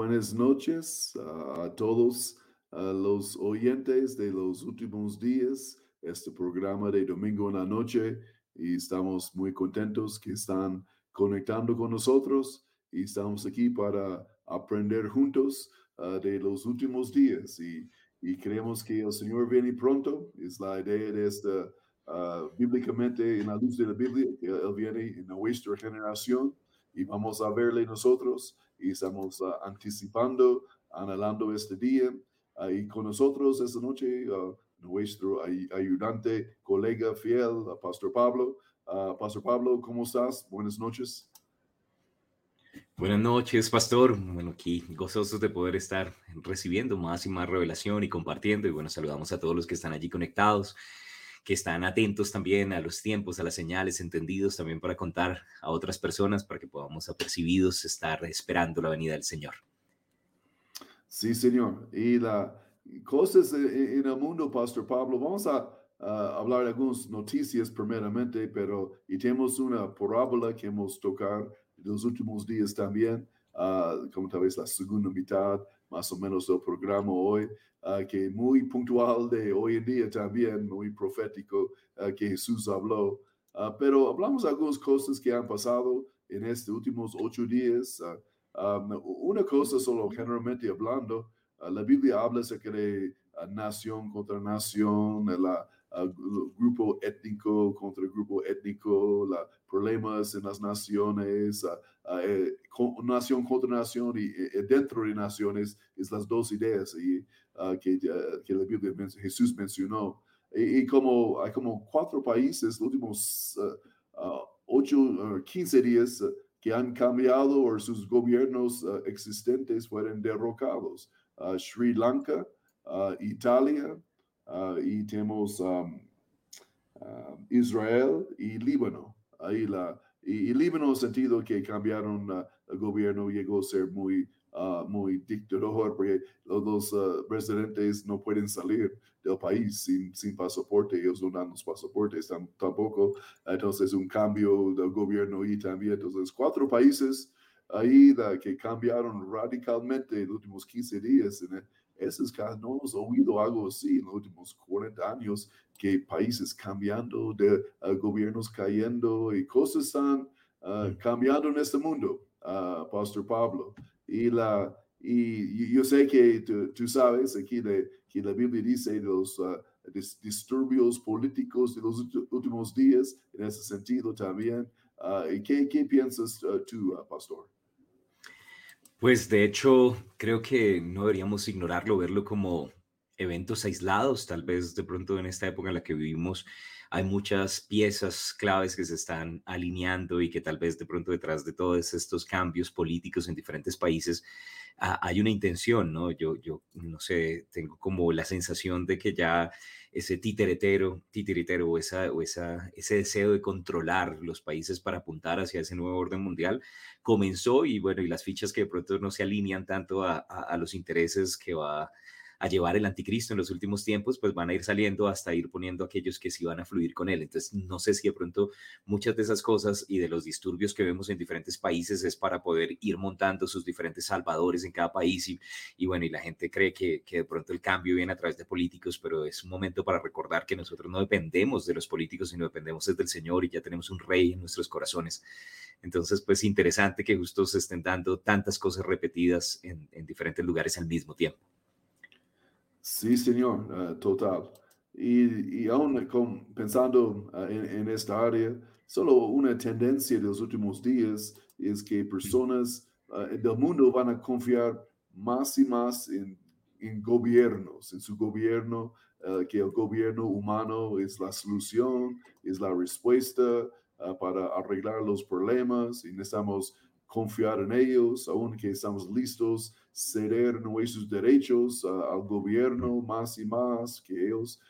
Buenas noches a todos los oyentes de los últimos días, este programa de domingo en la noche y estamos muy contentos que están conectando con nosotros y estamos aquí para aprender juntos ah, de los últimos días. Y, y, creemos que el Señor viene pronto, es la idea de esta, uh, bíblicamente en la luz de la Biblia, Él viene en nuestra generación y vamos a verle nosotros y estamos uh, anticipando, anhelando este día. Uh, y con nosotros esta noche, uh, nuestro ay ayudante, colega fiel, Pastor Pablo. Pastor Pablo, ¿cómo estás? Buenas noches. Buenas noches, pastor. Bueno, aquí gozosos de poder estar recibiendo más y más revelación y compartiendo. Y bueno, saludamos a todos los que están allí conectados que están atentos también a los tiempos, a las señales, entendidos también para contar a otras personas, para que podamos apercibidos estar esperando la venida del Señor. Sí, Señor. Y las cosas en el mundo, Pastor Pablo, vamos a, hablar de algunas noticias primeramente, pero y tenemos una parábola que hemos tocado en los últimos días también, uh, como tal vez la segunda mitad más o menos el programa hoy, uh, que muy puntual de hoy en día también, muy profético uh, que Jesús habló. Uh, pero hablamos de algunas cosas que han pasado en estos últimos ocho días. Um, una cosa solo generalmente hablando, la Biblia habla acerca de nación contra nación, la, grupo étnico contra grupo étnico, la, problemas en las naciones, eh, nación contra nación y eh, dentro de naciones, es las dos ideas y, que, la Biblia Jesús mencionó. Y, como hay como cuatro países, los últimos ocho, quince días, que han cambiado o sus gobiernos existentes fueron derrocados. Sri Lanka, Italia, Ah, y tenemos um, ah, Israel y Líbano. Ahí la, y, Líbano en el sentido que cambiaron uh, el gobierno, llegó a ser muy, muy dictador, porque los dos residentes no pueden salir del país sin, sin pasaporte, ellos no dan los pasaportes tampoco. Entonces, un cambio del gobierno y también, entonces, cuatro países ahí que cambiaron radicalmente en los últimos 15 días. Esos casos no hemos oído algo así en los últimos 40 años, que países cambiando, de uh, gobiernos cayendo y cosas están uh, cambiando en este mundo, uh, Pastor Pablo. Y, la, y yo sé que tú, sabes aquí de, que la Biblia dice de los disturbios políticos de los últimos días, en ese sentido también. ¿Y qué, qué piensas tú, Pastor? Pues de hecho, creo que no deberíamos ignorarlo, verlo como eventos aislados. Tal vez de pronto en esta época en la que vivimos hay muchas piezas claves que se están alineando y que tal vez de pronto detrás de todos estos cambios políticos en diferentes países hay una intención, ¿no? Yo, yo no sé, tengo como la sensación de que ya ese titeretero, titiritero o, esa, o esa, ese deseo de controlar los países para apuntar hacia ese nuevo orden mundial comenzó y bueno, y las fichas que de pronto no se alinean tanto a, a los intereses que va a llevar el anticristo en los últimos tiempos, pues van a ir saliendo hasta ir poniendo aquellos que sí van a fluir con él. Entonces, no sé si de pronto muchas de esas cosas y de los disturbios que vemos en diferentes países es para poder ir montando sus diferentes salvadores en cada país y, y bueno, y la gente cree que, que de pronto el cambio viene a través de políticos, pero es un momento para recordar que nosotros no dependemos de los políticos, sino dependemos del Señor y ya tenemos un rey en nuestros corazones. Entonces, pues interesante que justo se estén dando tantas cosas repetidas en, en diferentes lugares al mismo tiempo. Sí, señor, uh, total. Y, y aún con, pensando uh, en, en, esta área, solo una tendencia de los últimos días es que personas uh, del mundo van a confiar más y más en, en gobiernos, en su gobierno, que el gobierno humano es la solución, es la respuesta para arreglar los problemas y necesitamos confiar en ellos, aunque estamos listos ceder nuestros derechos al gobierno más y más, que ellos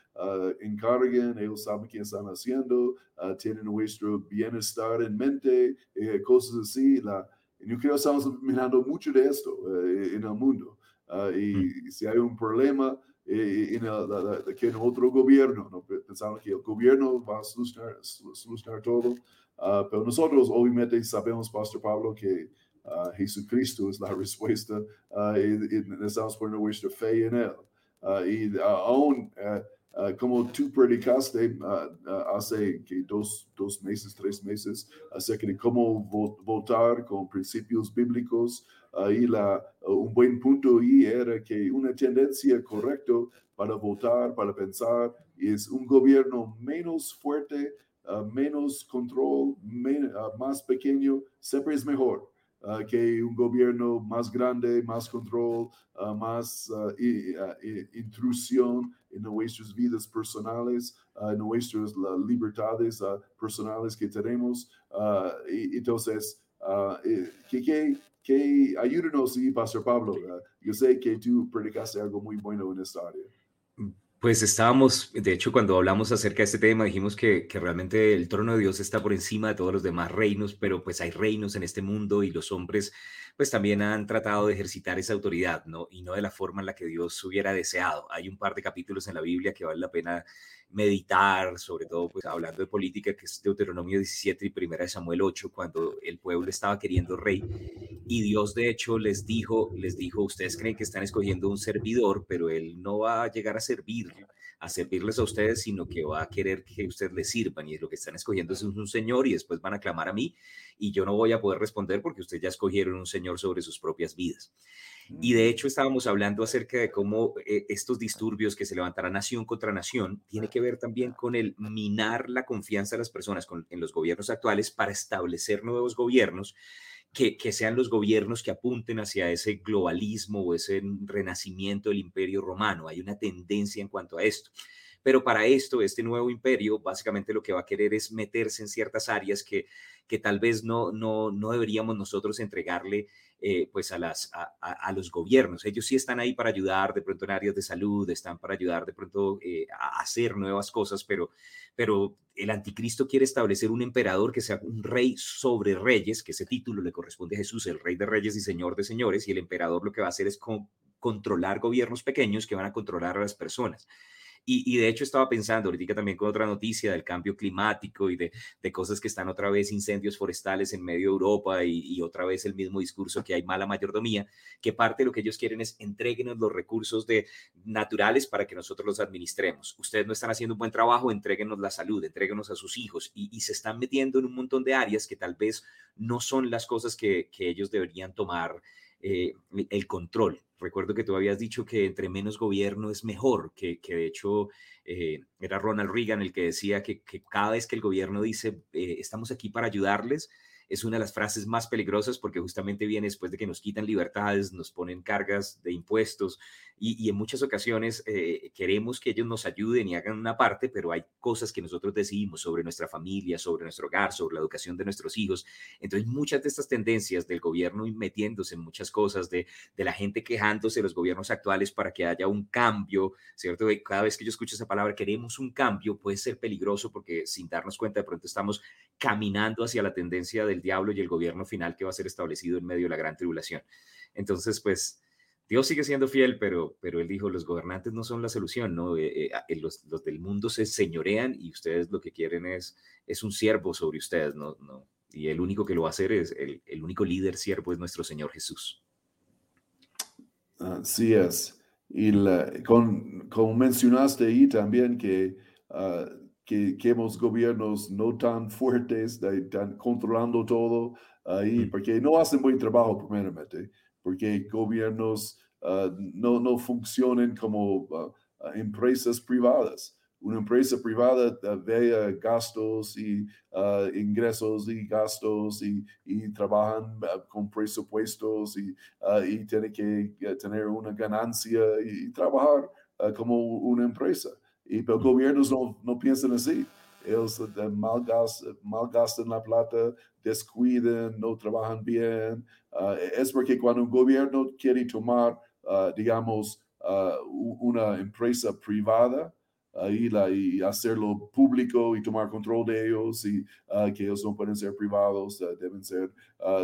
encarguen, ellos saben qué están haciendo, tienen nuestro bienestar en mente, eh, cosas así. La, yo creo que estamos mirando mucho de esto eh, en el mundo. Y mm. si hay un problema eh, en, el, que en otro gobierno, ¿no? que el gobierno va a solucionar, solucionar todo, pero nosotros obviamente sabemos, Pastor Pablo, que Jesucristo es la respuesta y, necesitamos poner nuestra fe en Él. y aún como tú predicaste hace que dos, dos, meses, tres meses, acerca de cómo votar con principios bíblicos, ahí la, un buen punto ahí era que una tendencia correcta para votar, para pensar, es un gobierno menos fuerte, uh, menos control, men, uh, más pequeño, siempre es mejor. Uh, que un gobierno más grande, más control, más intrusión en nuestras vidas personales, en nuestras libertades personales que tenemos. entonces, que, que, que ayúdenos, sí, Pastor Pablo. yo sé que tú predicaste algo muy bueno en esta área. Pues estábamos, de hecho, cuando hablamos acerca de este tema, dijimos que, que, realmente el trono de Dios está por encima de todos los demás reinos, pero pues hay reinos en este mundo y los hombres pues también han tratado de ejercitar esa autoridad, ¿no? Y no de la forma en la que Dios hubiera deseado. Hay un par de capítulos en la Biblia que vale la pena meditar, sobre todo pues hablando de política, que es Deuteronomio 17 y Primera de Samuel 8, cuando el pueblo estaba queriendo rey y Dios de hecho les dijo, les dijo, ustedes creen que están escogiendo un servidor, pero él no va a llegar a servir, a servirles a ustedes, sino que va a querer que ustedes les sirvan y lo que están escogiendo es un señor y después van a clamar a mí y yo no voy a poder responder porque ustedes ya escogieron un señor sobre sus propias vidas. Y de hecho estábamos hablando acerca de cómo eh, estos disturbios que se levantarán nación contra nación tiene que ver también con el minar la confianza de las personas en los gobiernos actuales para establecer nuevos gobiernos que, que, sean los gobiernos que apunten hacia ese globalismo o ese renacimiento del imperio romano. Hay una tendencia en cuanto a esto. Pero para esto, este nuevo imperio básicamente lo que va a querer es meterse en ciertas áreas que, que tal vez no, no, no deberíamos nosotros entregarle eh, pues a, las, a, los gobiernos. Ellos sí están ahí para ayudar de pronto en áreas de salud, están para ayudar de pronto eh, a hacer nuevas cosas, pero, pero el anticristo quiere establecer un emperador que sea un rey sobre reyes, que ese título le corresponde a Jesús, el rey de reyes y señor de señores, y el emperador lo que va a hacer es controlar gobiernos pequeños que van a controlar a las personas. Y, de hecho estaba pensando ahorita también con otra noticia del cambio climático y de, de cosas que están otra vez incendios forestales en medio de Europa y, otra vez el mismo discurso que hay mala mayordomía, que parte de lo que ellos quieren es entreguenos los recursos de, naturales para que nosotros los administremos. Ustedes no están haciendo un buen trabajo, entréguenos la salud, entréguenos a sus hijos y, y se están metiendo en un montón de áreas que tal vez no son las cosas que, que ellos deberían tomar eh, el control. Recuerdo que tú habías dicho que entre menos gobierno es mejor, que, que de hecho eh, era Ronald Reagan el que decía que, cada vez que el gobierno dice eh, estamos aquí para ayudarles, es una de las frases más peligrosas porque justamente viene después de que nos quitan libertades, nos ponen cargas de impuestos y, en muchas ocasiones eh, queremos que ellos nos ayuden y hagan una parte, pero hay cosas que nosotros decidimos sobre nuestra familia, sobre nuestro hogar, sobre la educación de nuestros hijos. Entonces muchas de estas tendencias del gobierno metiéndose en muchas cosas, de, de la gente quejándose de los gobiernos actuales para que haya un cambio, ¿cierto? Cada vez que yo escucho esa palabra, queremos un cambio, puede ser peligroso porque sin darnos cuenta de pronto estamos caminando hacia la tendencia del diablo y el gobierno final que va a ser establecido en medio de la gran tribulación. Entonces, pues, Dios sigue siendo fiel, pero, pero él dijo, los gobernantes no son la solución, ¿no? Eh, eh, los, los, del mundo se señorean y ustedes lo que quieren es, es un siervo sobre ustedes, ¿no? no y el único que lo va a hacer es, el, el único líder siervo es nuestro Señor Jesús. Así es. Y con, como mencionaste ahí también que uh, que queremos gobiernos no tan fuertes, de, tan controlando todo ahí, porque no hacen buen trabajo primeramente, porque gobiernos uh, no, no funcionan como uh, empresas privadas. Una empresa privada ve gastos y ingresos y gastos y, y trabajan con presupuestos y, y tiene que tener una ganancia y trabajar como una empresa. Y los gobiernos no, no piensan así. Ellos eh, malgastan, malgastan la plata, descuidan, no trabajan bien. Ah, es porque cuando un gobierno quiere tomar, uh, digamos, uh, una empresa privada, y, la, y, hacerlo público y tomar control de ellos y que ellos no pueden ser privados, deben ser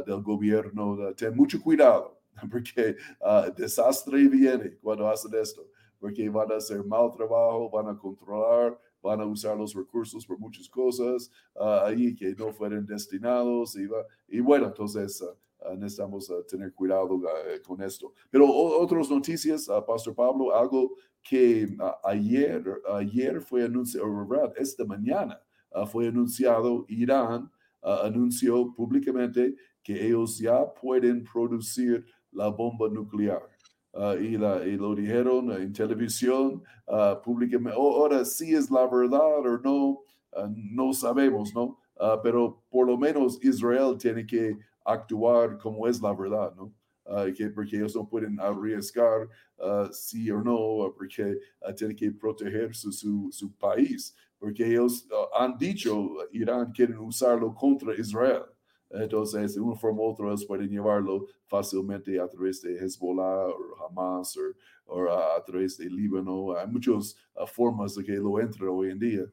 del gobierno. ten mucho cuidado porque desastre viene cuando hacen esto porque van a hacer mal trabajo, van a controlar, van a usar los recursos por muchas cosas uh, ahí que no fueron destinados. Y, y bueno, entonces uh, necesitamos tener cuidado con esto. Pero otras noticias, Pastor Pablo, algo que ayer, ayer fue anunciado, ¿verdad? Esta mañana fue anunciado, Irán anunció públicamente que ellos ya pueden producir la bomba nuclear. Y, la, y, lo dijeron en televisión públicamente. Ahora sí es la verdad o no, no sabemos, ¿no? pero por lo menos Israel tiene que actuar como es la verdad, ¿no? Uh, que porque ellos no pueden arriesgar uh, sí o no, porque uh, tienen que proteger su, su, su país, porque ellos han dicho, Irán quieren usarlo contra Israel. Entonces, de una forma u otra, pueden llevarlo fácilmente a través de Hezbollah o Hamas o, a, través de Líbano. Hay muchas formas de que lo entra hoy en día.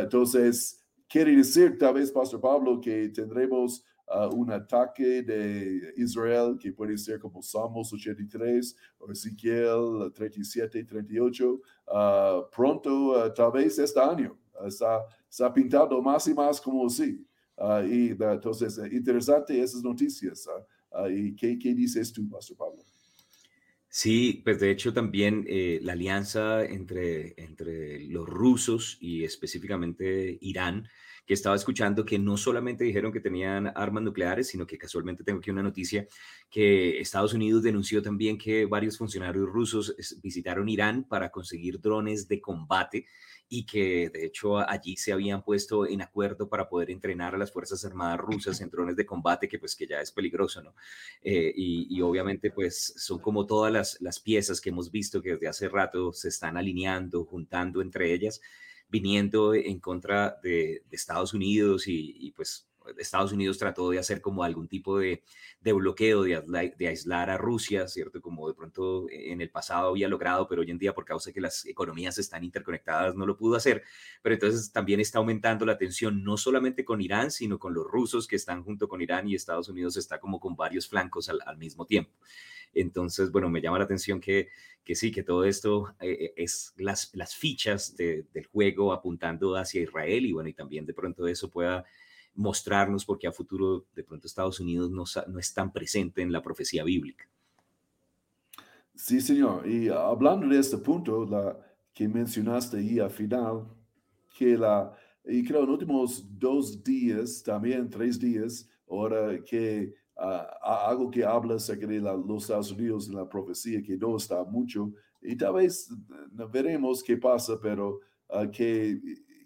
entonces, quiere decir, tal vez, Pastor Pablo, que tendremos un ataque de Israel que puede ser como Salmos 83 o Ezequiel 37 y 38 pronto, uh, tal vez este año. está, está, pintado más y más como así. Uh, y entonces, eh, interesante esas noticias. Uh, ¿Y qué, qué dices tú, Pastor Pablo? Sí, pues de hecho también eh, la alianza entre, entre los rusos y específicamente Irán que estaba escuchando que no solamente dijeron que tenían armas nucleares, sino que casualmente tengo aquí una noticia que Estados Unidos denunció también que varios funcionarios rusos visitaron Irán para conseguir drones de combate y que de hecho allí se habían puesto en acuerdo para poder entrenar a las Fuerzas Armadas rusas en drones de combate, que pues que ya es peligroso, ¿no? Eh, y, obviamente pues son como todas las, las piezas que hemos visto que desde hace rato se están alineando, juntando entre ellas viniendo en contra de, Estados Unidos y, pues Estados Unidos trató de hacer como algún tipo de, bloqueo, de, de, aislar a Rusia, ¿cierto? Como de pronto en el pasado había logrado, pero hoy en día por causa de que las economías están interconectadas no lo pudo hacer. Pero entonces también está aumentando la tensión, no solamente con Irán, sino con los rusos que están junto con Irán y Estados Unidos está como con varios flancos al mismo tiempo. Entonces, bueno, me llama la atención que, que sí, que todo esto eh, es las, las fichas del juego apuntando hacia Israel y bueno, y también de pronto eso pueda mostrarnos porque a futuro de pronto Estados Unidos no, no es tan presente en la profecía bíblica. Sí, señor. Y hablando de este punto, la que mencionaste ahí al final, que la, y creo en últimos dos días, también tres días, ahora que algo que habla acerca de los Estados Unidos en la profecía que no está mucho y tal vez veremos qué pasa, pero uh, que,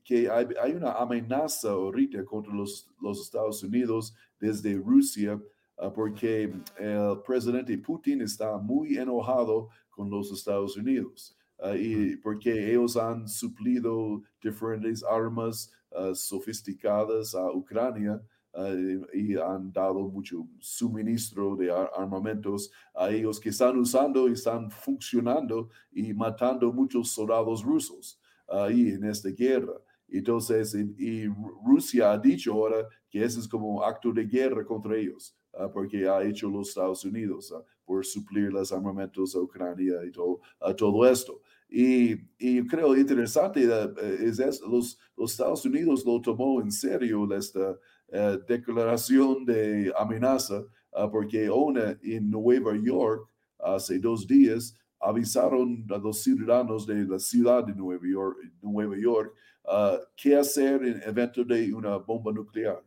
que hay, hay, una amenaza ahorita contra los, los Estados Unidos desde Rusia uh, porque el presidente Putin está muy enojado con los Estados Unidos. Uh, y porque ellos han suplido diferentes armas sofisticadas a Ucrania eh, y han dado mucho suministro de armamentos a ellos que están usando y están funcionando y matando muchos soldados rusos ahí en esta guerra. Entonces, y, Rusia ha dicho ahora que ese es como acto de guerra contra ellos, ah, porque ha hecho los Estados Unidos ah, por suplir los armamentos a Ucrania y todo, todo esto. Y, y, creo interesante eh, es los, los Estados Unidos lo tomó en serio esta, eh, declaración de amenaza, ah, porque una en Nueva York hace dos días avisaron a los ciudadanos de la ciudad de Nueva York, Nueva York ah, qué hacer en evento de una bomba nuclear.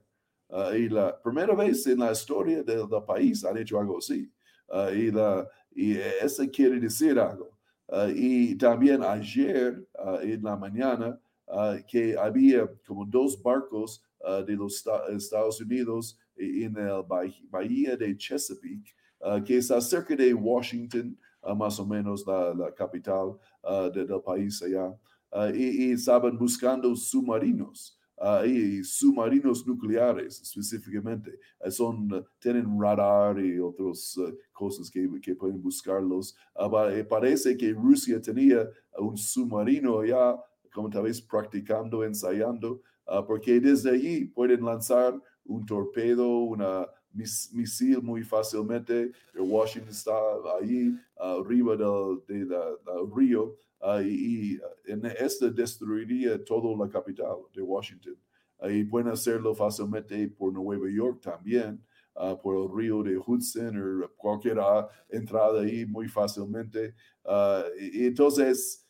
Ah, y la primera vez en la historia del, país han hecho algo así. y, la, y eso quiere decir algo. y también ayer en la mañana que había como dos barcos Uh, de los Estados Unidos en la bahía de Chesapeake, uh, que está cerca de Washington, uh, más o menos la, capital del país allá, y, estaban buscando submarinos. y submarinos nucleares específicamente son tienen radar y otras cosas que, que, pueden buscarlos parece que Rusia tenía un submarino allá como tal vez practicando ensayando Ah, porque desde allí pueden lanzar un torpedo, una misil muy fácilmente. Washington está ahí arriba del, río uh, y, en este destruiría toda la capital de Washington. y pueden hacerlo fácilmente por Nueva York también. por el río de Hudson o cualquier entrada ahí muy fácilmente. y entonces,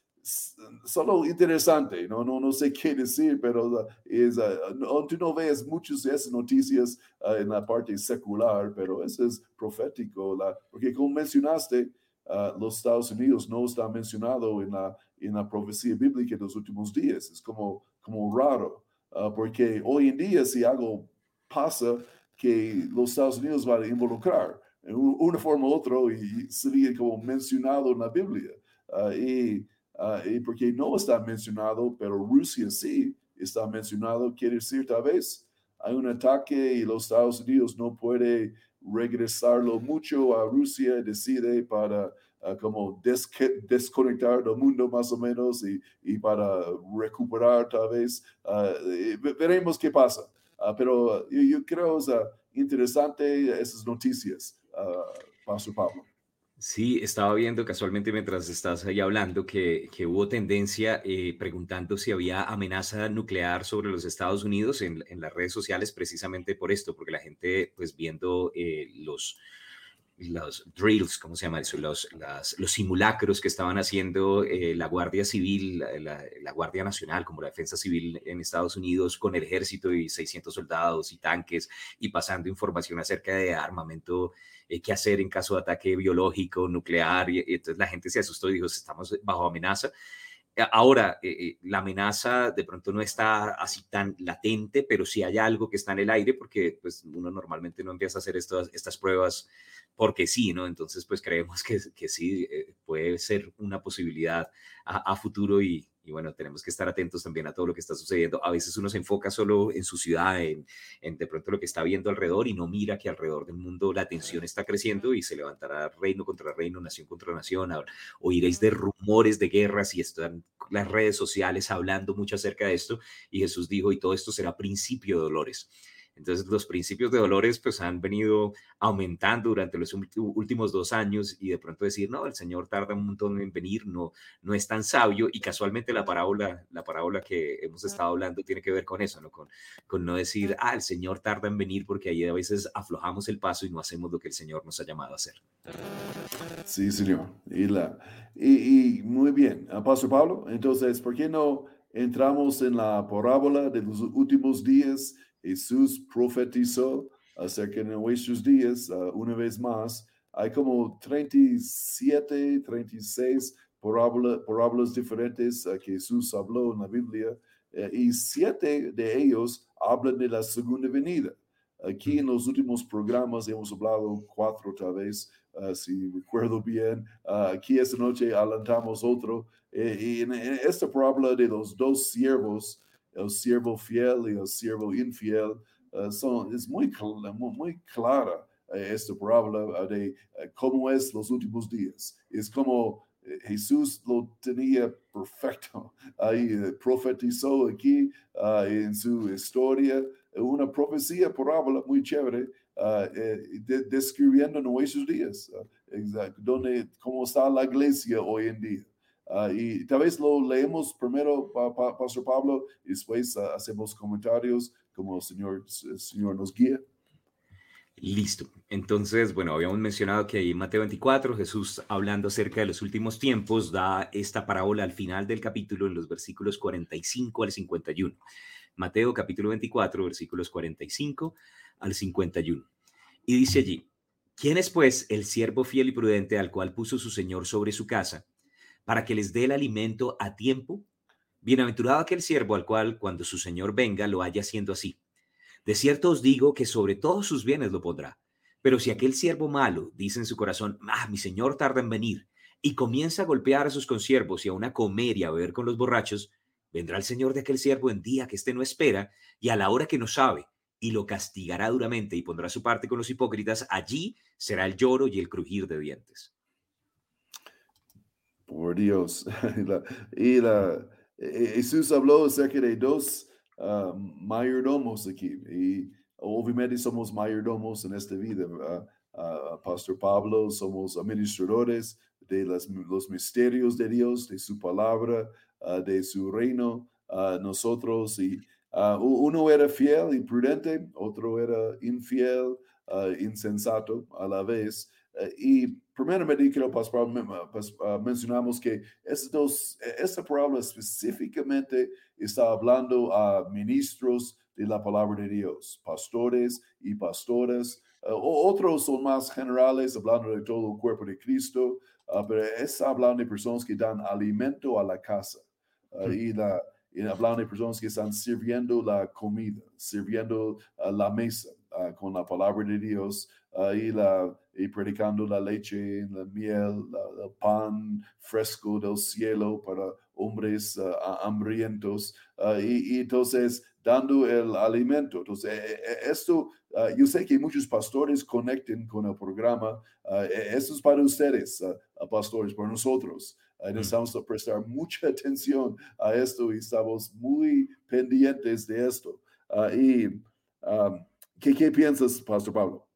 solo interesante, no, no, no sé qué decir, pero es, no, tú no ves muchas de esas noticias en la parte secular, pero eso es profético, la, porque como mencionaste, los Estados Unidos no está mencionado en la, en la profecía bíblica de los últimos días, es como, como raro, porque hoy en día si algo pasa que los Estados Unidos van a involucrar en una forma u otra y sería como mencionado en la Biblia. y Ah, y porque no está mencionado, pero Rusia sí está mencionado, quiere decir tal vez hay un ataque y los Estados Unidos no puede regresarlo mucho a Rusia, decide para ah, como desconectar del mundo más o menos y, y para recuperar tal vez. Ah, veremos qué pasa. pero yo, yo creo es interesante esas noticias, Pastor Pablo. Sí, estaba viendo casualmente mientras estás ahí hablando que, hubo tendencia eh, preguntando si había amenaza nuclear sobre los Estados Unidos en, en, las redes sociales precisamente por esto, porque la gente pues viendo eh, los, los drills, ¿cómo se llama eso? Los, los simulacros que estaban haciendo eh, la Guardia Civil, la, la, Guardia Nacional, como la Defensa Civil en Estados Unidos, con el ejército y 600 soldados y tanques y pasando información acerca de armamento eh, qué hacer en caso de ataque biológico, nuclear, y, entonces la gente se asustó y dijo, estamos bajo amenaza. Eh, ahora, eh, la amenaza de pronto no está así tan latente, pero sí hay algo que está en el aire porque pues, uno normalmente no empieza a hacer estas, pruebas porque sí, ¿no? Entonces, pues creemos que, que sí puede ser una posibilidad a futuro y, y bueno, tenemos que estar atentos también a todo lo que está sucediendo. A veces uno se enfoca solo en su ciudad, en, en, de pronto lo que está viendo alrededor y no mira que alrededor del mundo la tensión está creciendo y se levantará reino contra reino, nación contra nación. Oiréis de rumores de guerras y están las redes sociales hablando mucho acerca de esto. Y Jesús dijo, y todo esto será principio de dolores. Entonces los principios de dolores pues han venido aumentando durante los últimos dos años y de pronto decir, no, el Señor tarda un montón en venir, no, no es tan sabio y casualmente la parábola, la parábola que hemos estado hablando tiene que ver con eso, ¿no? Con, con no decir, ah, el Señor tarda en venir porque ahí a veces aflojamos el paso y no hacemos lo que el Señor nos ha llamado a hacer. Sí, Señor. Y, la, y, y muy bien, Pastor Pablo, entonces, ¿por qué no entramos en la parábola de los últimos días? Jesús profetizó acerca de nuestros días uh, una vez más. Hay como 37, 36 parábolas diferentes uh, que Jesús habló en la Biblia uh, y siete de ellos hablan de la segunda venida. Aquí en los últimos programas hemos hablado cuatro tal vez, si recuerdo bien. aquí esta noche adelantamos otro. Eh, y en esta parábola de los dos siervos, el siervo fiel y el siervo infiel, uh, son, es muy, muy clara eh, esta parábola uh, de uh, cómo es los últimos días. Es como Jesús lo tenía perfecto. Ahí profetizó aquí en su historia una profecía parábola muy chévere de, describiendo nuestros días, exacto, donde, cómo está la iglesia hoy en día. Uh, y tal vez lo leemos primero, pa, pa, Pastor Pablo, y después uh, hacemos comentarios como el Señor, el Señor nos guía. Listo. Entonces, bueno, habíamos mencionado que ahí en Mateo 24, Jesús hablando acerca de los últimos tiempos, da esta parábola al final del capítulo en los versículos 45 al 51. Mateo capítulo 24, versículos 45 al 51. Y dice allí, ¿quién es pues el siervo fiel y prudente al cual puso su Señor sobre su casa? Para que les dé el alimento a tiempo? Bienaventurado aquel siervo al cual cuando su señor venga lo haya haciendo así. De cierto os digo que sobre todos sus bienes lo pondrá. Pero si aquel siervo malo dice en su corazón, ah, mi señor tarda en venir, y comienza a golpear a sus consiervos y a una comer y a beber con los borrachos, vendrá el señor de aquel siervo en día que éste no espera y a la hora que no sabe, y lo castigará duramente y pondrá su parte con los hipócritas. Allí será el lloro y el crujir de dientes. Por Dios. y, la, e, Jesús habló acerca de dos uh, mayordomos aquí. Y obviamente somos mayordomos en esta vida. Uh, Pastor Pablo, somos administradores de las, los misterios de Dios, de su palabra, de su reino. nosotros y uno era fiel y prudente, otro era infiel. insensato a la vez. Y primeramente quiero pasar, pues, mencionamos que estos, esta palabra específicamente está hablando a ministros de la palabra de Dios, pastores y pastoras. otros son más generales, hablando de todo el cuerpo de Cristo, pero es hablando de personas que dan alimento a la casa. y la, y hablando de personas que están sirviendo la comida, sirviendo la mesa con la palabra de Dios y, la, y predicando la leche, la miel, el pan fresco del cielo para hombres hambrientos. y, entonces dando el alimento. Entonces, e, e, esto, yo sé que muchos pastores conecten con el programa. E, esto es para ustedes, pastores, para nosotros. Mm. necesitamos prestar mucha atención a esto y estamos muy pendientes de esto. Ah, y, ¿qué, ¿qué, piensas, Pastor Pablo?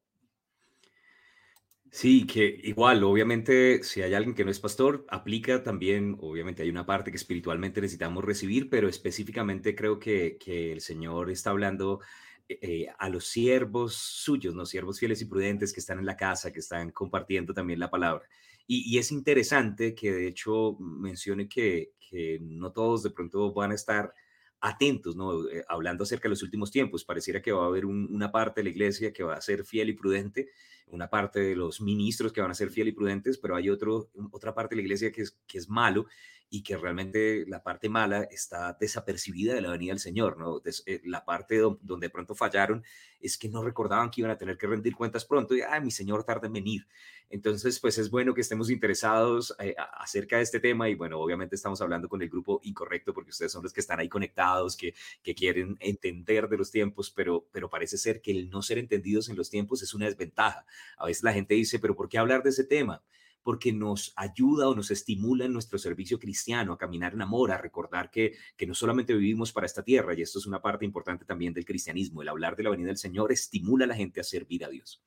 Sí, que igual, obviamente, si hay alguien que no es pastor, aplica también, obviamente hay una parte que espiritualmente necesitamos recibir, pero específicamente creo que, que el Señor está hablando eh, eh, a los siervos suyos, ¿no? Siervos fieles y prudentes que están en la casa, que están compartiendo también la palabra. Y, es interesante que de hecho mencione que, que, no todos de pronto van a estar atentos, ¿no? Eh, hablando acerca de los últimos tiempos, pareciera que va a haber una parte de la iglesia que va a ser fiel y prudente, una parte de los ministros que van a ser fiel y prudentes, pero hay otro, otra parte de la iglesia que es, que es malo y que realmente la parte mala está desapercibida de la venida del Señor, ¿no? Eh, la parte donde de pronto fallaron es que no recordaban que iban a tener que rendir cuentas pronto y, ah, mi Señor tarda en venir. Entonces, pues es bueno que estemos interesados eh, acerca de este tema y bueno, obviamente estamos hablando con el grupo incorrecto porque ustedes son los que están ahí conectados, que, que quieren entender de los tiempos, pero, pero parece ser que el no ser entendidos en los tiempos es una desventaja. A veces la gente dice, pero ¿por qué hablar de ese tema? Porque nos ayuda o nos estimula en nuestro servicio cristiano a caminar en amor, a recordar que, que no solamente vivimos para esta tierra, y esto es una parte importante también del cristianismo, el hablar de la venida del Señor estimula a la gente a servir a Dios.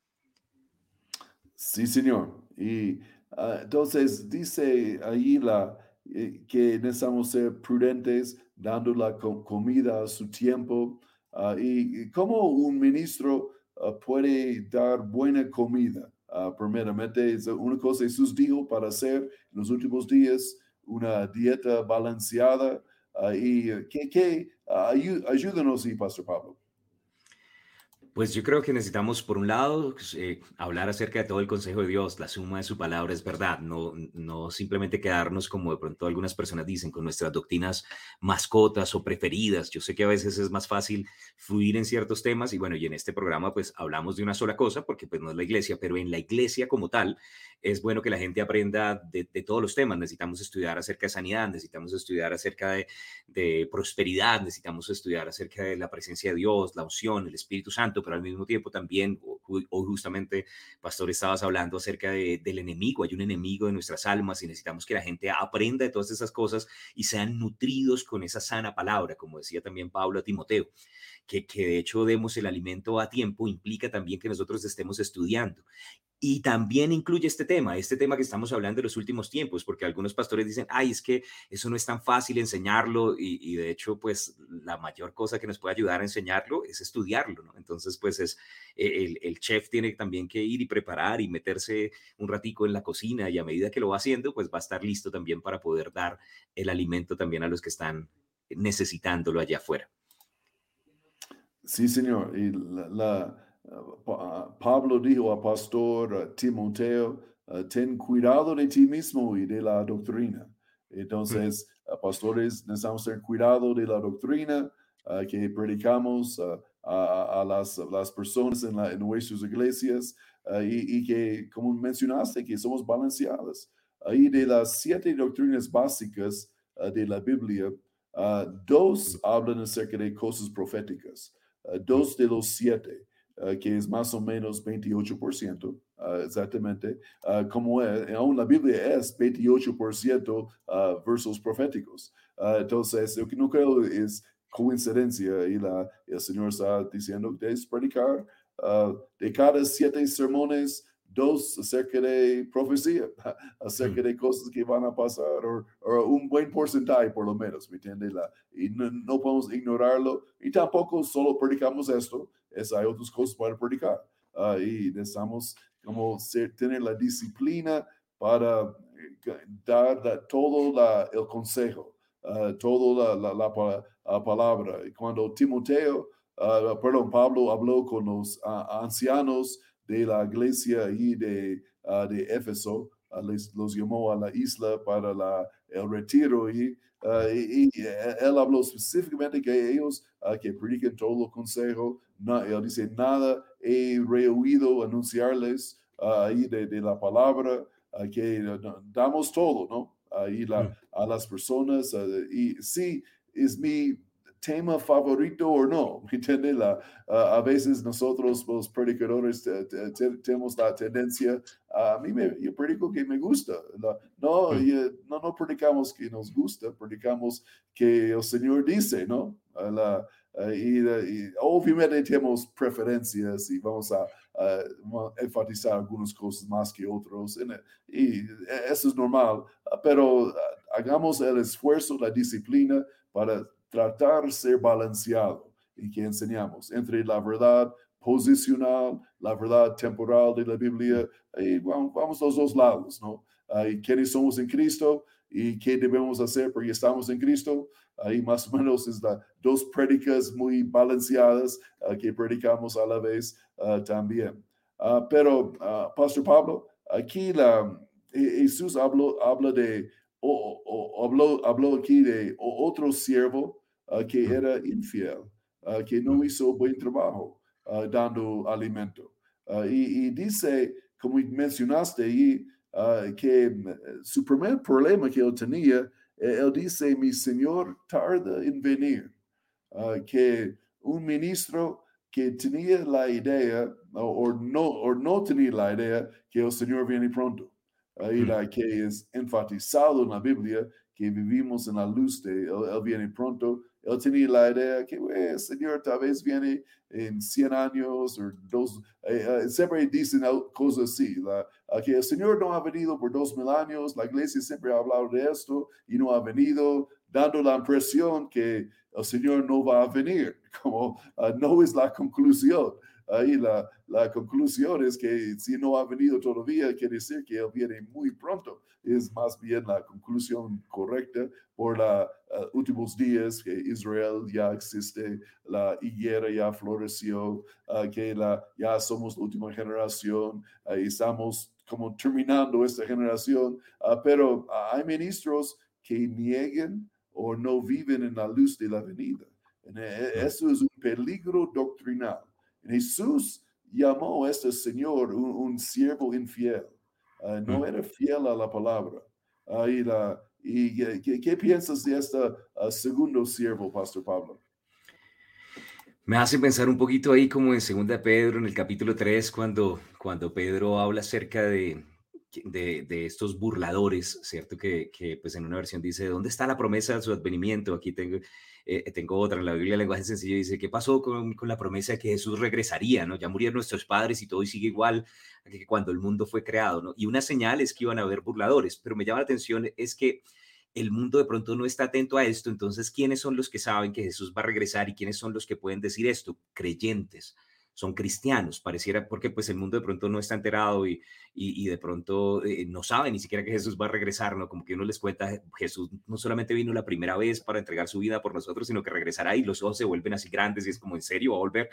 Sí, Señor. Y ah, entonces dice ahí la, eh, que necesitamos ser prudentes dando la comida a su tiempo. Ah, y, cómo un ministro ah, puede dar buena comida. Uh, primeramente, una cosa Jesús dijo para hacer en los últimos días una dieta balanceada. y que, que ayúdanos, y Pastor Pablo. Pues yo creo que necesitamos, por un lado, pues, eh, hablar acerca de todo el consejo de Dios, la suma de su palabra es verdad, no, no simplemente quedarnos como de pronto algunas personas dicen con nuestras doctrinas mascotas o preferidas. Yo sé que a veces es más fácil fluir en ciertos temas y bueno, y en este programa pues hablamos de una sola cosa porque pues no es la iglesia, pero en la iglesia como tal es bueno que la gente aprenda de, todos los temas. Necesitamos estudiar acerca de sanidad, necesitamos estudiar acerca de, de prosperidad, necesitamos estudiar acerca de la presencia de Dios, la unción, el Espíritu Santo pero al mismo tiempo también, hoy justamente, Pastor, estabas hablando acerca del enemigo, hay un enemigo de nuestras almas y necesitamos que la gente aprenda de todas esas cosas y sean nutridos con esa sana palabra, como decía también Pablo a Timoteo. Que, que, de hecho demos el alimento a tiempo implica también que nosotros estemos estudiando. Y también incluye este tema, este tema que estamos hablando de los últimos tiempos, porque algunos pastores dicen, ay, es que eso no es tan fácil enseñarlo y, de hecho, pues la mayor cosa que nos puede ayudar a enseñarlo es estudiarlo. Entonces, pues es, e, el, chef tiene también que ir y preparar y meterse un ratico en la cocina y a medida que lo va haciendo, pues va a estar listo también para poder dar el alimento también a los que están necesitándolo allá afuera. Sí, señor. Y la Pablo dijo al pastor Timoteo, ten cuidado de ti mismo y de la doctrina. Entonces, pastores necesitamos tener cuidado de la doctrina que predicamos a, las, las, personas en, la, en nuestras iglesias y, que, como mencionaste, que somos balanceadas. Ahí de las siete doctrinas básicas de la Biblia, dos hablan acerca de cosas proféticas, dos de los siete. Eh, que es más o menos 28%, ah, exactamente, uh, como es, aún la Biblia es 28% ah, versos proféticos. entonces, yo no creo es coincidencia y la, el Señor está diciendo que es predicar de cada siete sermones, dos acerca de profecía, acerca de cosas que van a pasar, o un buen porcentaje por lo menos, ¿me entiende? La, y no, no, podemos ignorarlo, y tampoco solo predicamos esto, es, hay otras cosas para predicar. y necesitamos como tener la disciplina para dar todo el consejo, toda la, palabra. Y cuando Timoteo, perdón, Pablo habló con los ancianos de la iglesia y de, de Éfeso, los llamó a la isla para la, el retiro y, y, él habló específicamente que ellos que prediquen todo el consejo. él dice, nada he rehuido anunciarles ahí de, de, la palabra, que damos todo, ¿no? Ahí la, mm. a las personas. y sí, es mi tema favorito o no, ¿me entiende? La, a veces nosotros los predicadores tenemos la tendencia, a mí me, yo predico que me gusta, no, no, no predicamos que nos gusta, predicamos que el Señor dice, ¿no? La, y, obviamente tenemos preferencias y vamos a, enfatizar algunas cosas más que otros, y eso es normal, pero hagamos el esfuerzo, la disciplina para tratar ser balanceado y que enseñamos entre la verdad posicional, la verdad temporal de la Biblia, y vamos, a los dos lados, ¿no? Y quiénes somos en Cristo y qué debemos hacer porque estamos en Cristo. Ahí más o menos es la dos prédicas muy balanceadas ah, que predicamos a la vez ah, también. Ah, pero, Pastor Pablo, aquí la, Jesús habló, habla de, o, habló, habló aquí de otro siervo que era infiel, que no hizo buen trabajo dando alimento. Y, dice, como mencionaste ahí, que mm, su primer problema que él tenía, e, él dice, mi señor tarda en venir, que un ministro que tenía la idea o, no, o no tenía la idea que el Señor viene pronto. Ahí mm. la que es enfatizado en la Biblia que vivimos en la luz de él viene pronto él tenía la idea que, el Señor tal vez viene en 100 años o dos, eh, eh, siempre dicen cosas así, la, que el Señor no ha venido por dos mil años, la iglesia siempre ha hablado de esto y no ha venido, dando la impresión que el Señor no va a venir, como ah, no es la conclusión. Ahí la, la conclusión es que si no ha venido todavía, quiere decir que Él viene muy pronto. Es más bien la conclusión correcta por los uh, últimos días que Israel ya existe, la higuera ya floreció, uh, que la, ya somos la última generación, uh, y estamos como terminando esta generación, pero hay ministros que nieguen o no viven en la luz de la venida. E, eso es un peligro doctrinal. Jesús llamó a este Señor un, siervo infiel. Ah, no mm. era fiel a la palabra. y la, y, ¿qué, piensas de este segundo siervo, Pastor Pablo? Me hace pensar un poquito ahí como en Segunda Pedro, en el capítulo 3, cuando, cuando Pedro habla acerca de, de, estos burladores, ¿cierto? Que, que, pues en una versión dice, ¿dónde está la promesa de su advenimiento? Aquí tengo, eh, tengo otra, en la Biblia, lenguaje sencillo, dice, ¿qué pasó con, con, la promesa de que Jesús regresaría? ¿no? Ya murieron nuestros padres y todo sigue igual que cuando el mundo fue creado, ¿no? Y una señal es que iban a haber burladores, pero me llama la atención es que el mundo de pronto no está atento a esto, entonces, ¿quiénes son los que saben que Jesús va a regresar y quiénes son los que pueden decir esto? Creyentes son cristianos, pareciera, porque pues el mundo de pronto no está enterado y, y, de pronto eh, no sabe ni siquiera que Jesús va a regresar, ¿no? Como que uno les cuenta, Jesús no solamente vino la primera vez para entregar su vida por nosotros, sino que regresará y los ojos se vuelven así grandes y es como, ¿en serio va a volver?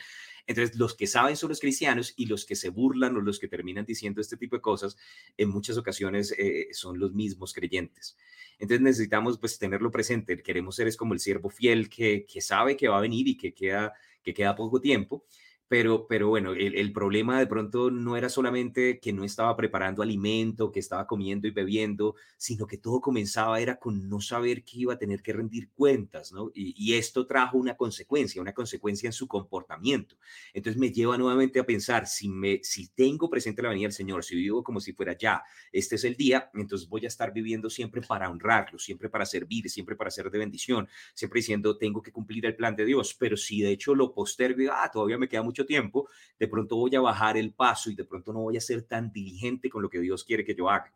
Entonces, los que saben son los cristianos y los que se burlan o los que terminan diciendo este tipo de cosas, en muchas ocasiones eh, son los mismos creyentes. Entonces necesitamos pues tenerlo presente. Queremos ser es como el siervo fiel que, que sabe que va a venir y que queda, que queda poco tiempo pero, pero bueno, el, problema de pronto no era solamente que no estaba preparando alimento, que estaba comiendo y bebiendo, sino que todo comenzaba era con no saber que iba a tener que rendir cuentas, ¿no? Y, esto trajo una consecuencia, una consecuencia en su comportamiento. Entonces me lleva nuevamente a pensar, si, me, si tengo presente la venida del Señor, si vivo como si fuera ya, este es el día, entonces voy a estar viviendo siempre para honrarlo, siempre para servir, siempre para ser de bendición, siempre diciendo, tengo que cumplir el plan de Dios, pero si de hecho lo postergo ah, todavía me queda mucho tiempo, de pronto voy a bajar el paso y de pronto no voy a ser tan diligente con lo que Dios quiere que yo haga.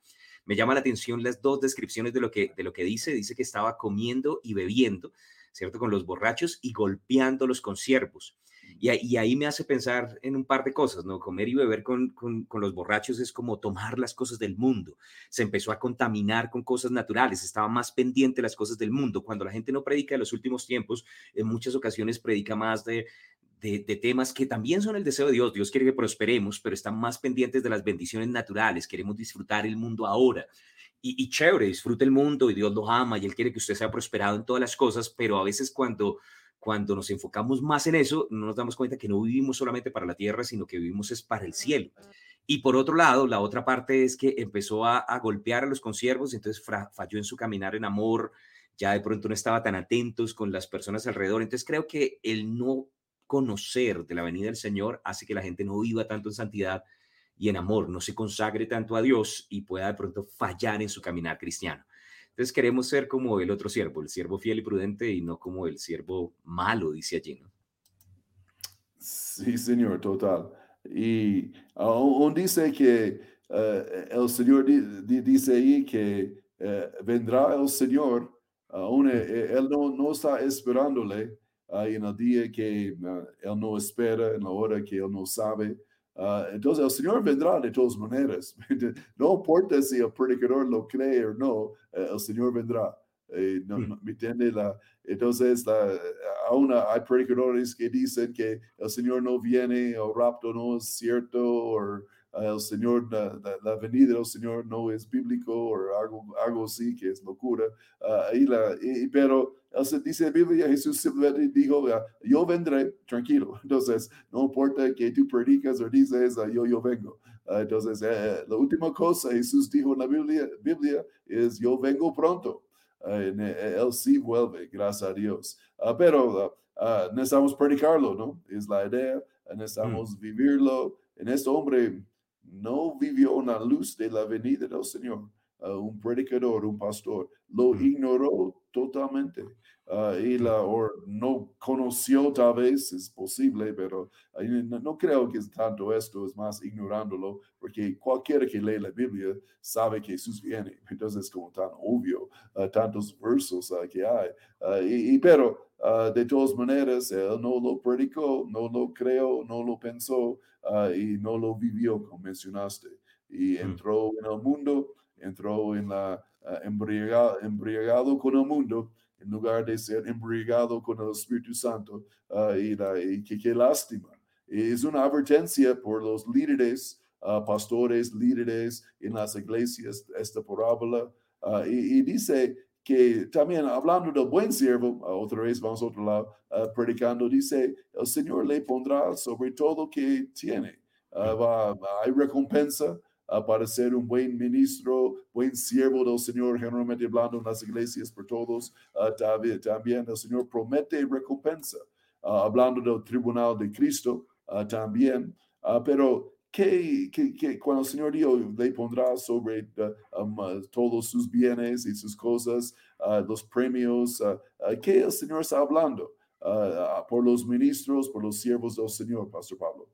Me llama la atención las dos descripciones de lo que, de lo que dice. Dice que estaba comiendo y bebiendo, ¿cierto? Con los borrachos y golpeándolos con siervos. Y, ahí me hace pensar en un par de cosas, ¿no? Comer y beber con, con, los borrachos es como tomar las cosas del mundo. Se empezó a contaminar con cosas naturales, estaba más pendiente las cosas del mundo. Cuando la gente no predica en los últimos tiempos, en muchas ocasiones predica más de, de, temas que también son el deseo de Dios. Dios quiere que prosperemos, pero están más pendientes de las bendiciones naturales. Queremos disfrutar el mundo ahora. Y, y, chévere, disfrute el mundo y Dios lo ama y Él quiere que usted sea prosperado en todas las cosas, pero a veces cuando cuando nos enfocamos más en eso, no nos damos cuenta que no vivimos solamente para la tierra, sino que vivimos es para el cielo. Y por otro lado, la otra parte es que empezó a, golpear a los consiervos, entonces falló en su caminar en amor, ya de pronto no estaba tan atentos con las personas alrededor. Entonces creo que el no conocer de la venida del Señor hace que la gente no viva tanto en santidad y en amor, no se consagre tanto a Dios y pueda de pronto fallar en su caminar cristiano. Entonces queremos ser como el otro siervo, el siervo fiel y prudente y no como el siervo malo, dice allí, ¿no? Sí, señor, total. Y aún dice que eh, el Señor dice ahí que eh, vendrá el Señor, aún eh, Él no, no está esperándole en el día que Él no espera, en la hora que Él no sabe. Ah, entonces el Señor vendrá de todas maneras. No importa si el predicador lo cree o no, eh, el Señor vendrá. Eh, no, mm. ¿Me entiende? La, entonces, aún hay predicadores que dicen que el Señor no viene, el rapto no es cierto, o el Señor, la, venida del Señor no es bíblico o algo, algo así que es locura. Uh, y la, y, pero dice la Biblia, Jesús simplemente dijo, yo vendré, tranquilo. Entonces, no importa que tú predicas o dices, yo, yo vengo. Uh, entonces, eh, la última cosa Jesús dijo en la Biblia, Biblia es, yo vengo pronto. Uh, él sí vuelve, gracias a Dios. pero necesitamos predicarlo, ¿no? Es la idea, necesitamos mm. vivirlo. En este hombre no vivió una luz de la venida del Señor. Uh, un predicador, un pastor, lo ignoró totalmente. Uh, y la, o no conoció tal vez, es posible, pero uh, no, creo que es tanto esto, es más ignorándolo, porque cualquiera que lee la Biblia sabe que Jesús viene. Entonces es como tan obvio, tantos versos que hay. Y, pero de todas maneras, él no lo predicó, no lo creó, no lo pensó, Ah, y no lo vivió, como mencionaste. Y entró en el mundo, entró en la uh, embriagado, con el mundo, en lugar de ser embriagado con el Espíritu Santo. Ah, y, la, qué lástima. Es una advertencia por los líderes, pastores, líderes en las iglesias, esta parábola. y, dice que también hablando del buen siervo, otra vez vamos a otro lado, uh, predicando, dice, el Señor le pondrá sobre todo que tiene. Uh, hay recompensa uh, para ser un buen ministro, buen siervo del Señor, generalmente hablando en las iglesias por todos. También, también, el Señor promete recompensa, hablando del tribunal de Cristo también. pero que, cuando el Señor Dios le pondrá sobre uh, um, uh, todos sus bienes y sus cosas, uh, los premios, ¿qué el Señor está hablando? por los ministros, por los siervos del Señor, Pastor Pablo.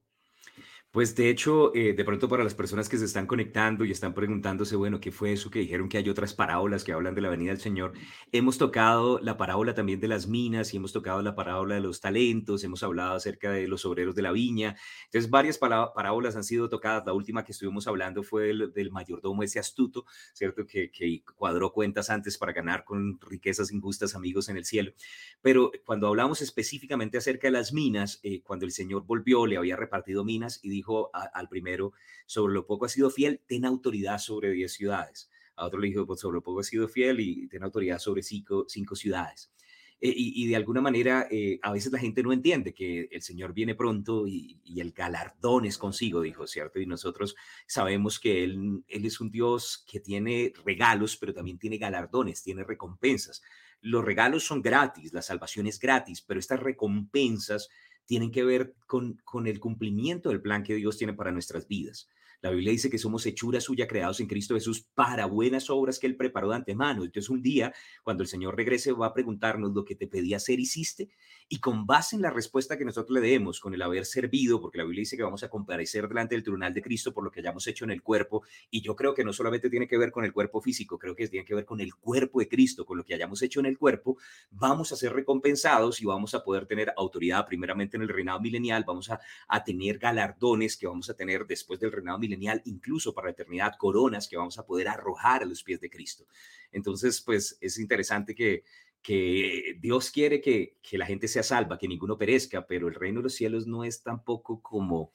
Pues de hecho, eh, de pronto para las personas que se están conectando y están preguntándose, bueno, ¿qué fue eso que dijeron que hay otras parábolas que hablan de la venida del Señor? Hemos tocado la parábola también de las minas y hemos tocado la parábola de los talentos, hemos hablado acerca de los obreros de la viña. Entonces, varias parábolas han sido tocadas. La última que estuvimos hablando fue del, mayordomo ese astuto, ¿cierto? Que, que cuadró cuentas antes para ganar con riquezas injustas amigos en el cielo. Pero cuando hablamos específicamente acerca de las minas, eh, cuando el Señor volvió, le había repartido minas y dijo, dijo al primero, sobre lo poco ha sido fiel, ten autoridad sobre 10 ciudades. A otro le dijo, pues sobre lo poco ha sido fiel y ten autoridad sobre cinco, ciudades. Eh, y, de alguna manera, eh, a veces la gente no entiende que el Señor viene pronto y, el galardón es consigo, dijo, ¿cierto? Y nosotros sabemos que él, él es un Dios que tiene regalos, pero también tiene galardones, tiene recompensas. Los regalos son gratis, la salvación es gratis, pero estas recompensas tienen que ver con, con el cumplimiento del plan que Dios tiene para nuestras vidas. La Biblia dice que somos hechura suya creados en Cristo Jesús para buenas obras que Él preparó de antemano. Entonces un día, cuando el Señor regrese, va a preguntarnos lo que te pedí hacer, hiciste. Y con base en la respuesta que nosotros le demos, con el haber servido, porque la Biblia dice que vamos a comparecer delante del tribunal de Cristo por lo que hayamos hecho en el cuerpo, y yo creo que no solamente tiene que ver con el cuerpo físico, creo que tiene que ver con el cuerpo de Cristo, con lo que hayamos hecho en el cuerpo, vamos a ser recompensados y vamos a poder tener autoridad primeramente en el reinado milenial, vamos a, a tener galardones que vamos a tener después del reinado milenial incluso para la eternidad, coronas que vamos a poder arrojar a los pies de Cristo. Entonces, pues es interesante que, que Dios quiere que, que la gente sea salva, que ninguno perezca, pero el reino de los cielos no es tampoco como,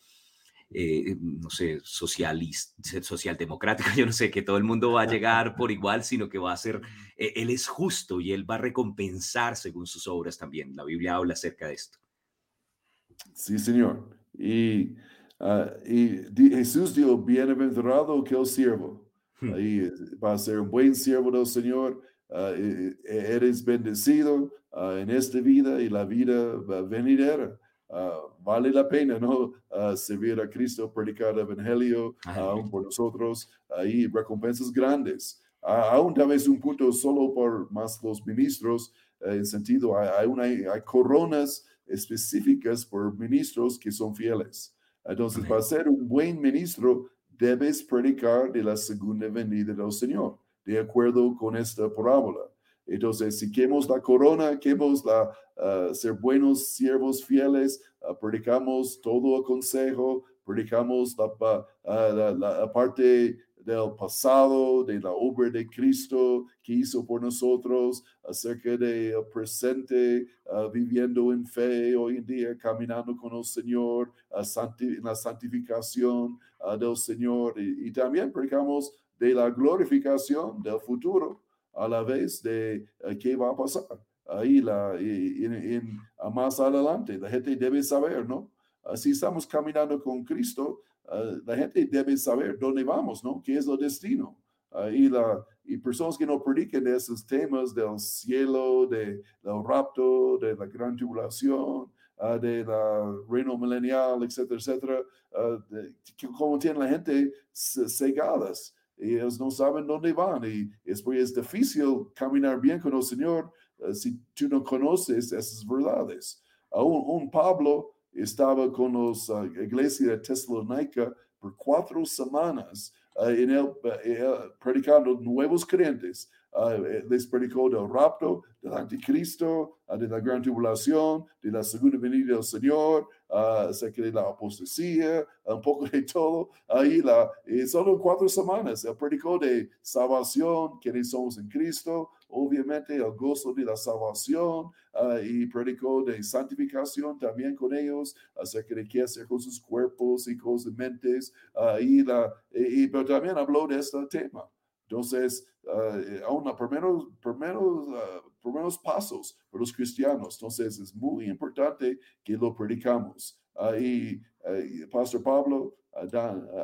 eh, no sé, socialista, socialdemocrático, yo no sé, que todo el mundo va a llegar por igual, sino que va a ser, eh, Él es justo y Él va a recompensar según sus obras también. La Biblia habla acerca de esto. Sí, Señor. Y Uh, y Jesús dijo, bienaventurado que el siervo. Hmm. Ahí va a ser un buen siervo del Señor. Uh, eres bendecido uh, en esta vida y la vida venidera. vale la pena, ¿no? servir a Cristo, predicar el Evangelio aún por nosotros. Ahí recompensas grandes. aún tal vez un punto solo por más los ministros, en sentido, hay, hay, una, hay coronas específicas por ministros que son fieles. Entonces, para ser un buen ministro, debes predicar de la segunda venida del Señor, de acuerdo con esta parábola. Entonces, si queremos la corona, queremos la, ah, ser buenos siervos fieles, uh, predicamos todo el consejo, predicamos la, uh, la, parte del pasado, de la obra de Cristo que hizo por nosotros, acerca del presente, ah, viviendo en fe hoy en día, caminando con el Señor, en la santificación ah, del Señor. Y, también predicamos de la glorificación del futuro a la vez de ah, qué va a pasar ahí más adelante. La gente debe saber, ¿no? Si estamos caminando con Cristo, Ah, la gente debe saber dónde vamos, ¿no? ¿Qué es el destino? Uh, y, la, y personas que no prediquen esos temas del cielo, de, del rapto, de la gran tribulación, uh, de la reino milenial, etcétera, etcétera, como tienen la gente cegadas. Y ellos no saben dónde van y es, es difícil caminar bien con el Señor si tú no conoces esas verdades. Aún un Pablo estaba con los uh, iglesia de Tesalónica por cuatro semanas uh, en el, uh, predicando nuevos creyentes. les predicó del rapto, del anticristo, de la gran tribulación, de la segunda venida del Señor, acerca de la apostasía, un poco de todo. Ahí la, solo cuatro semanas, él predicó de salvación, quienes somos en Cristo, obviamente el gozo de la salvación ah, y predicó de santificación también con ellos, acerca de qué hacer con sus cuerpos y con sus mentes, uh, y, la, y, pero también habló de este tema. Entonces, uh, aún los primeros, primeros, primeros pasos para los cristianos, entonces es muy importante que lo predicamos. y Pastor Pablo,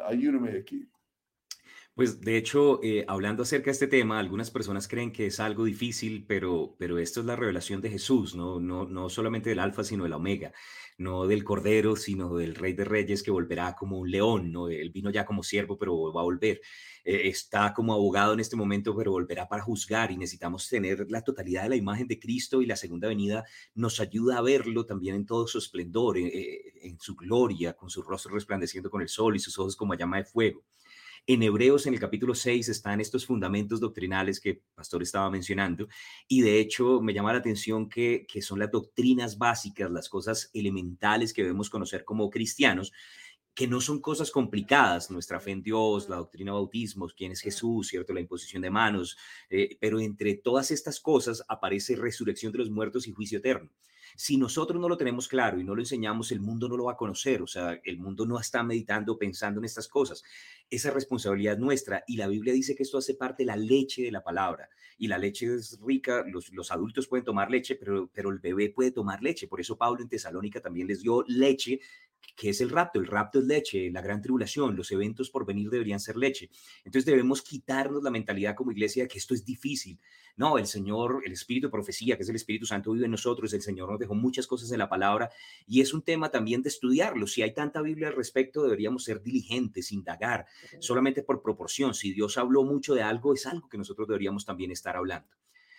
ayúdame aquí. Pues de hecho, eh, hablando acerca de este tema, algunas personas creen que es algo difícil, pero, pero esto es la revelación de Jesús, ¿no? No, no solamente del alfa, sino del omega, no del cordero, sino del rey de reyes que volverá como un león, ¿no? Él vino ya como siervo, pero va a volver. Eh, está como abogado en este momento, pero volverá para juzgar y necesitamos tener la totalidad de la imagen de Cristo y la segunda venida nos ayuda a verlo también en todo su esplendor, eh, en su gloria, con su rostro resplandeciendo con el sol y sus ojos como llama de fuego. En Hebreos, en el capítulo 6, están estos fundamentos doctrinales que Pastor estaba mencionando, y de hecho me llama la atención que, que son las doctrinas básicas, las cosas elementales que debemos conocer como cristianos, que no son cosas complicadas, nuestra fe en Dios, la doctrina de bautismo, quién es Jesús, ¿cierto? La imposición de manos, eh, pero entre todas estas cosas aparece resurrección de los muertos y juicio eterno. Si nosotros no lo tenemos claro y no lo enseñamos, el mundo no lo va a conocer, o sea, el mundo no está meditando, pensando en estas cosas. Esa responsabilidad nuestra y la Biblia dice que esto hace parte de la leche de la palabra y la leche es rica, los, los adultos pueden tomar leche, pero, pero el bebé puede tomar leche. Por eso Pablo en Tesalónica también les dio leche ¿Qué es el rapto? El rapto es leche, la gran tribulación, los eventos por venir deberían ser leche. Entonces debemos quitarnos la mentalidad como iglesia de que esto es difícil. No, el Señor, el Espíritu de profecía, que es el Espíritu Santo, vive en nosotros, el Señor nos dejó muchas cosas en la palabra y es un tema también de estudiarlo. Si hay tanta Biblia al respecto, deberíamos ser diligentes, indagar, solamente por proporción. Si Dios habló mucho de algo, es algo que nosotros deberíamos también estar hablando.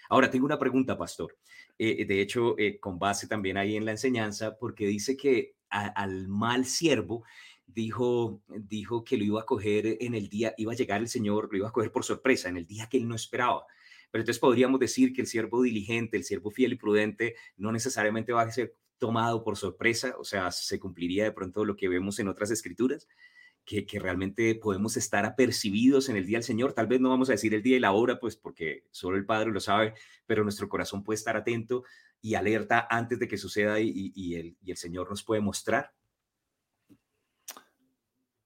Ahora, tengo una pregunta, pastor. Eh, de hecho, eh, con base también ahí en la enseñanza, porque dice que al mal siervo dijo, dijo que lo iba a coger en el día, iba a llegar el Señor, lo iba a coger por sorpresa, en el día que él no esperaba. Pero entonces podríamos decir que el siervo diligente, el siervo fiel y prudente, no necesariamente va a ser tomado por sorpresa, o sea, se cumpliría de pronto lo que vemos en otras escrituras, que, realmente podemos estar apercibidos en el día del Señor. Tal vez no vamos a decir el día y la hora, pues porque solo el Padre lo sabe, pero nuestro corazón puede estar atento y alerta antes de que suceda y, y, el, y el, Señor nos puede mostrar.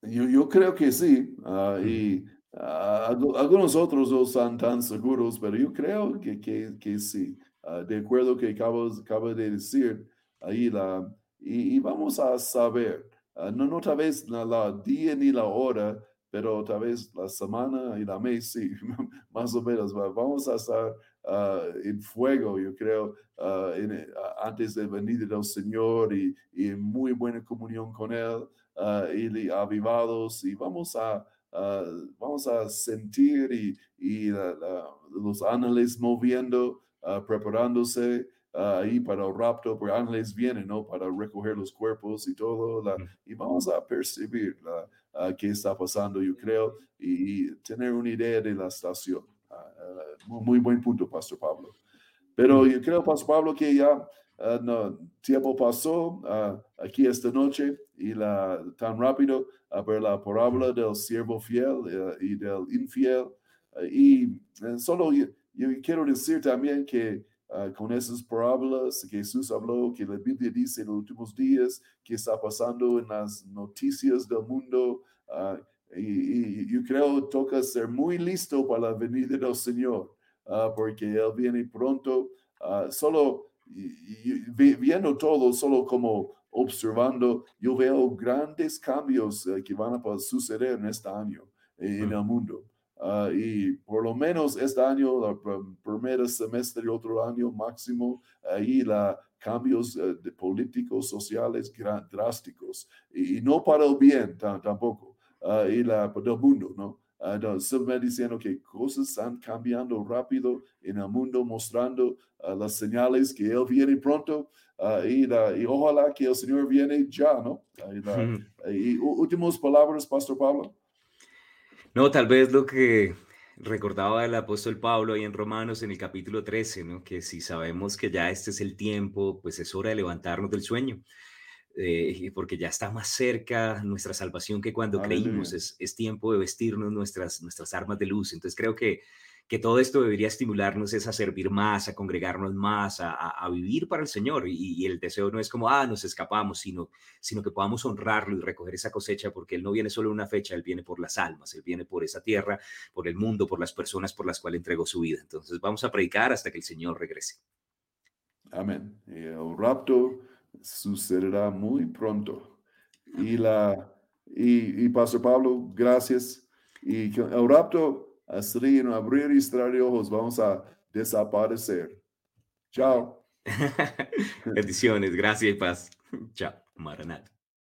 Yo, yo creo que sí, uh, y uh, algunos otros no están tan seguros, pero yo creo que, que, que sí, uh, de acuerdo que acabo, acabo de decir ahí, la, y, y vamos a saber. Ah, no, no tal vez la, la, día ni la hora, pero tal vez la semana y la mes, sí, más o menos. Vamos a estar uh, en fuego, yo creo, uh, en, antes de venir del Señor y, y, en muy buena comunión con Él y avivados y vamos a, vamos a sentir y, y los ángeles moviendo, preparándose ahí para el rapto, porque ángeles vienen, ¿no? Para recoger los cuerpos y todo, y vamos a percibir uh, qué está pasando, yo creo, y, tener una idea de la estación. Uh, muy, buen punto, Pastor Pablo. Pero yo creo, Pastor Pablo, que ya no, tiempo pasó aquí esta noche y la, tan rápido a ver la parábola del siervo fiel y del infiel. y eh, solo yo quiero decir también que Uh, con esas parábolas Jesús habló, que la Biblia dice en los últimos días, que está pasando en las noticias del mundo. Uh, y, y, yo creo que toca ser muy listo para la venida del Señor, uh, porque Él viene pronto. solo viendo todo, solo como observando, yo veo grandes cambios que van a suceder en este año en el mundo. Uh, y por lo menos este año, el primer semestre, otro año máximo, ahí la cambios uh, de políticos, sociales drásticos. Y, y, no para el bien tampoco, uh, y la, del mundo, ¿no? Uh, simplemente diciendo que cosas están cambiando rápido en el mundo, mostrando las señales que Él viene pronto y, la, y, ojalá que el Señor viene ya, ¿no? y últimas palabras, Pastor Pablo. No, tal vez lo que recordaba el apóstol Pablo ahí en Romanos en el capítulo 13, ¿no? que si sabemos que ya este es el tiempo, pues es hora de levantarnos del sueño, eh, porque ya está más cerca nuestra salvación que cuando creímos, es, es, tiempo de vestirnos nuestras, nuestras armas de luz. Entonces creo que que todo esto debería estimularnos es a servir más, a congregarnos más, a, vivir para el Señor. Y, el deseo no es como, ah, nos escapamos, sino, sino que podamos honrarlo y recoger esa cosecha, porque Él no viene solo en una fecha, Él viene por las almas, Él viene por esa tierra, por el mundo, por las personas por las cuales entregó su vida. Entonces vamos a predicar hasta que el Señor regrese. Amén. el rapto sucederá muy pronto. Y, la, y, y Pastor Pablo, gracias. Y el rapto así en abrir y cerrar ojos vamos a desaparecer. Chao. Bendiciones, gracias y paz. Chao, Maranata.